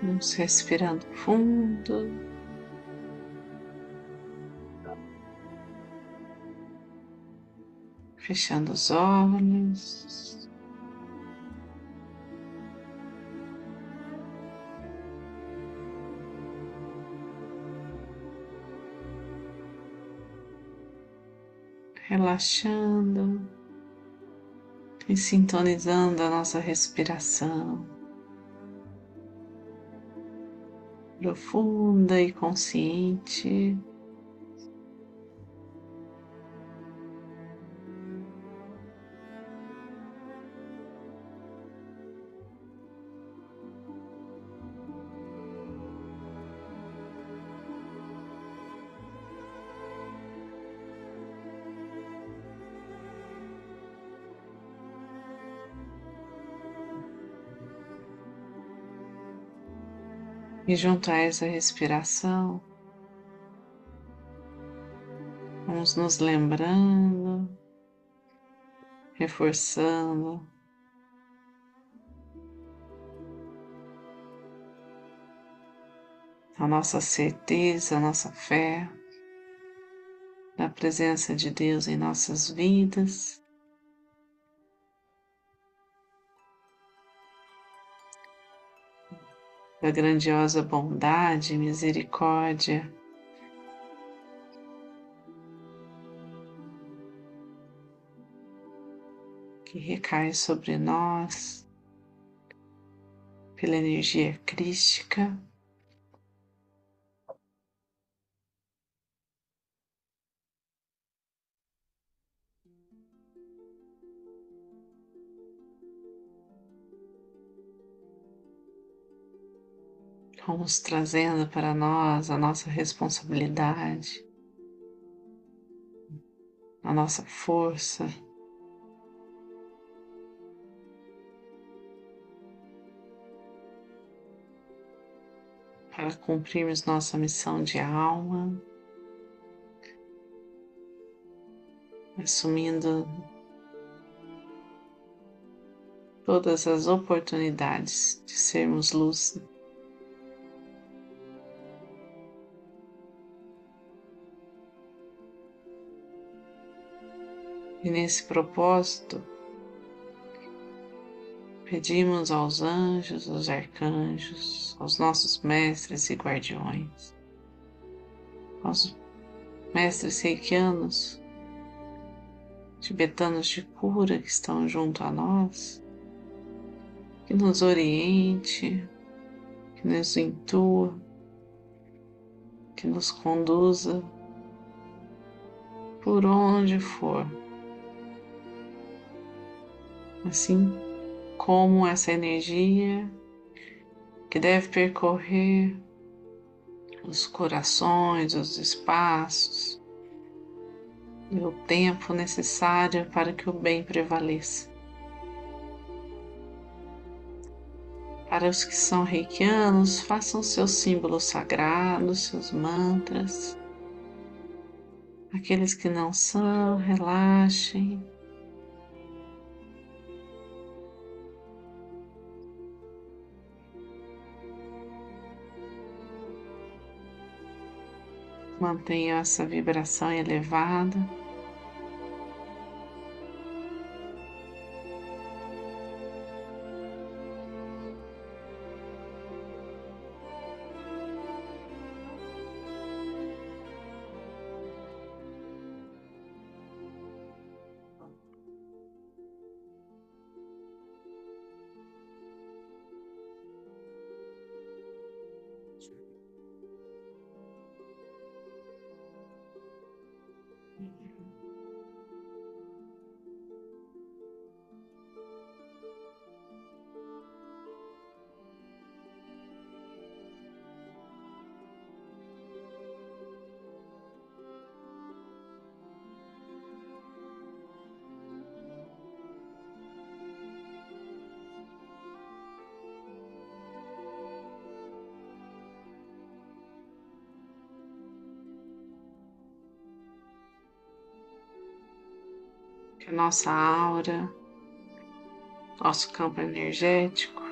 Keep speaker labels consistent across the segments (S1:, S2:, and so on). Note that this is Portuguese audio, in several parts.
S1: Vamos respirando fundo. Fechando os olhos. Relaxando e sintonizando a nossa respiração. Profunda e consciente. E junto a essa respiração, vamos nos lembrando, reforçando a nossa certeza, a nossa fé da presença de Deus em nossas vidas. Da grandiosa bondade e misericórdia. Que recai sobre nós pela energia crística. Vamos trazendo para nós a nossa responsabilidade, a nossa força. Para cumprirmos nossa missão de alma, assumindo todas as oportunidades de sermos luz E nesse propósito, pedimos aos anjos, aos arcanjos, aos nossos mestres e guardiões, aos mestres reikianos, tibetanos de cura que estão junto a nós, que nos oriente, que nos intua, que nos conduza por onde for assim como essa energia que deve percorrer os corações, os espaços e o tempo necessário para que o bem prevaleça. Para os que são reikianos, façam seus símbolos sagrados, seus mantras. Aqueles que não são, relaxem. Mantenha essa vibração elevada. A nossa aura, nosso campo energético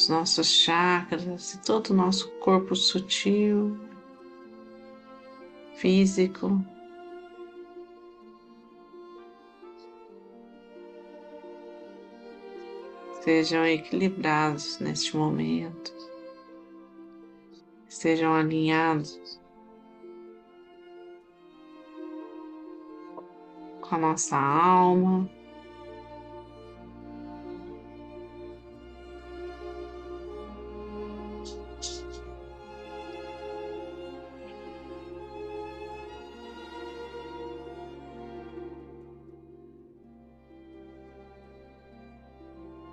S1: os nossos chakras e todo o nosso corpo sutil, físico. Sejam equilibrados neste momento, estejam alinhados com a nossa alma.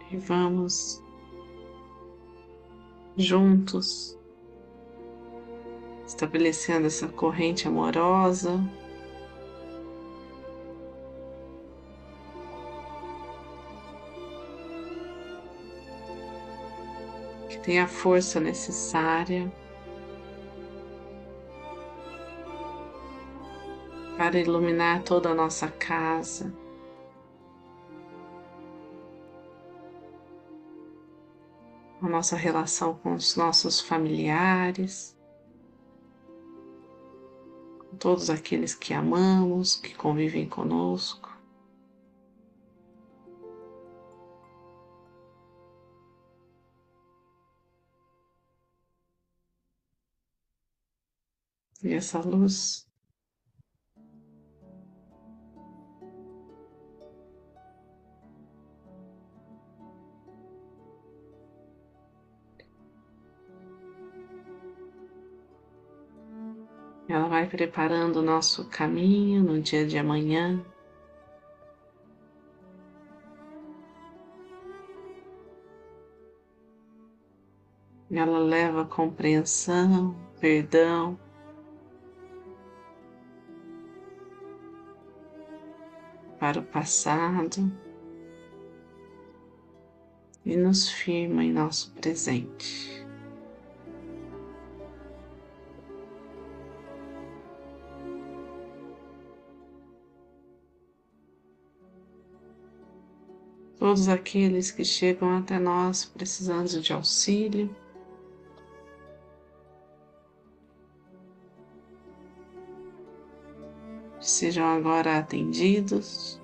S1: E vamos juntos estabelecendo essa corrente amorosa. Tem a força necessária para iluminar toda a nossa casa. a nossa relação com os nossos familiares, com todos aqueles que amamos, que convivem conosco. E essa luz Ela vai preparando o nosso caminho no dia de amanhã. Ela leva compreensão, perdão, para o passado e nos firma em nosso presente. todos aqueles que chegam até nós precisando de auxílio. Sejam agora atendidos.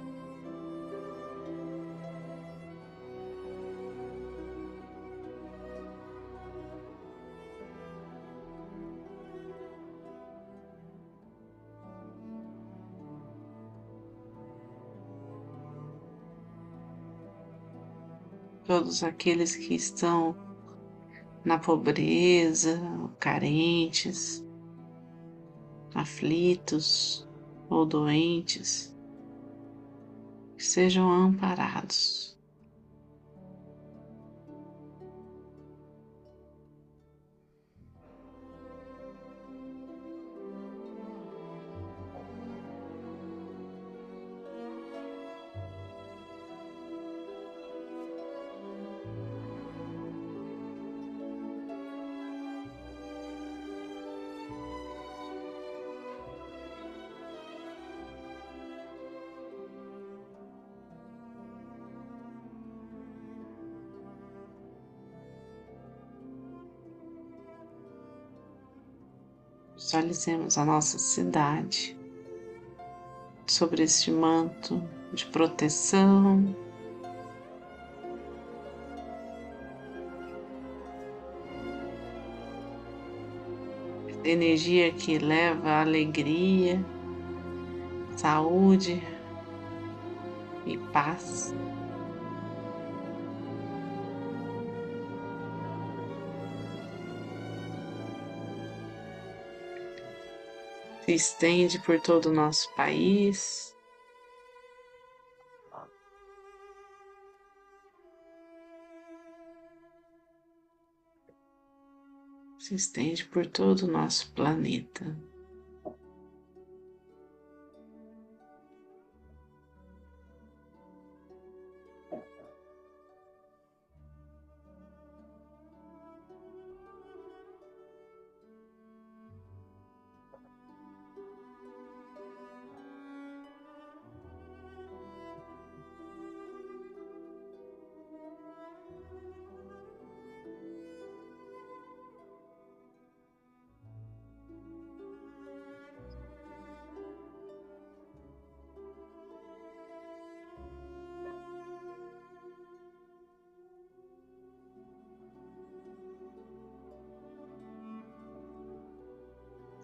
S1: todos aqueles que estão na pobreza, carentes, aflitos ou doentes, que sejam amparados. Visualizemos a nossa cidade sobre este manto de proteção. Energia que leva alegria, saúde e paz. Se estende por todo o nosso país. Se estende por todo o nosso planeta.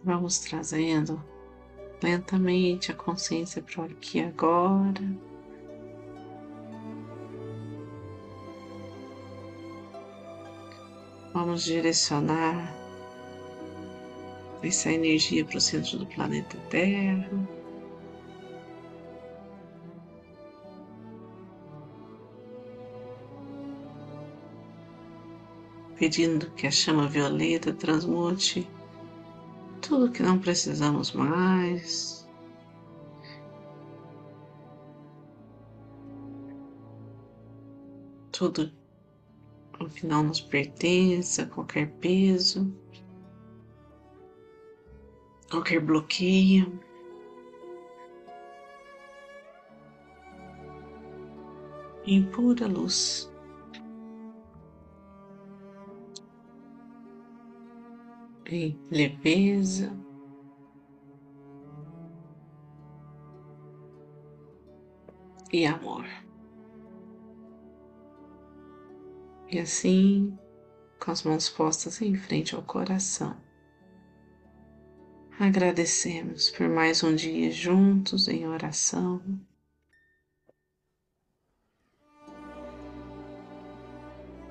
S1: Vamos trazendo lentamente a consciência para o aqui agora. Vamos direcionar essa energia para o centro do planeta Terra. Pedindo que a chama violeta transmute tudo que não precisamos mais. Tudo o que não nos pertence, qualquer peso, qualquer bloqueio. Em pura luz. Leveza. E amor. E assim, com as mãos postas em frente ao coração, agradecemos por mais um dia juntos em oração.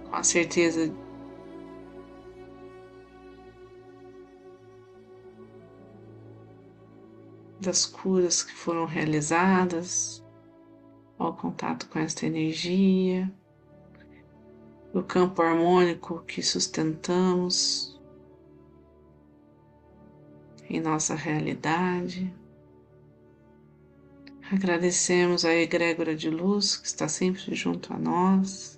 S1: Com a certeza das curas que foram realizadas ao contato com esta energia do campo harmônico que sustentamos em nossa realidade. Agradecemos a egrégora de luz que está sempre junto a nós.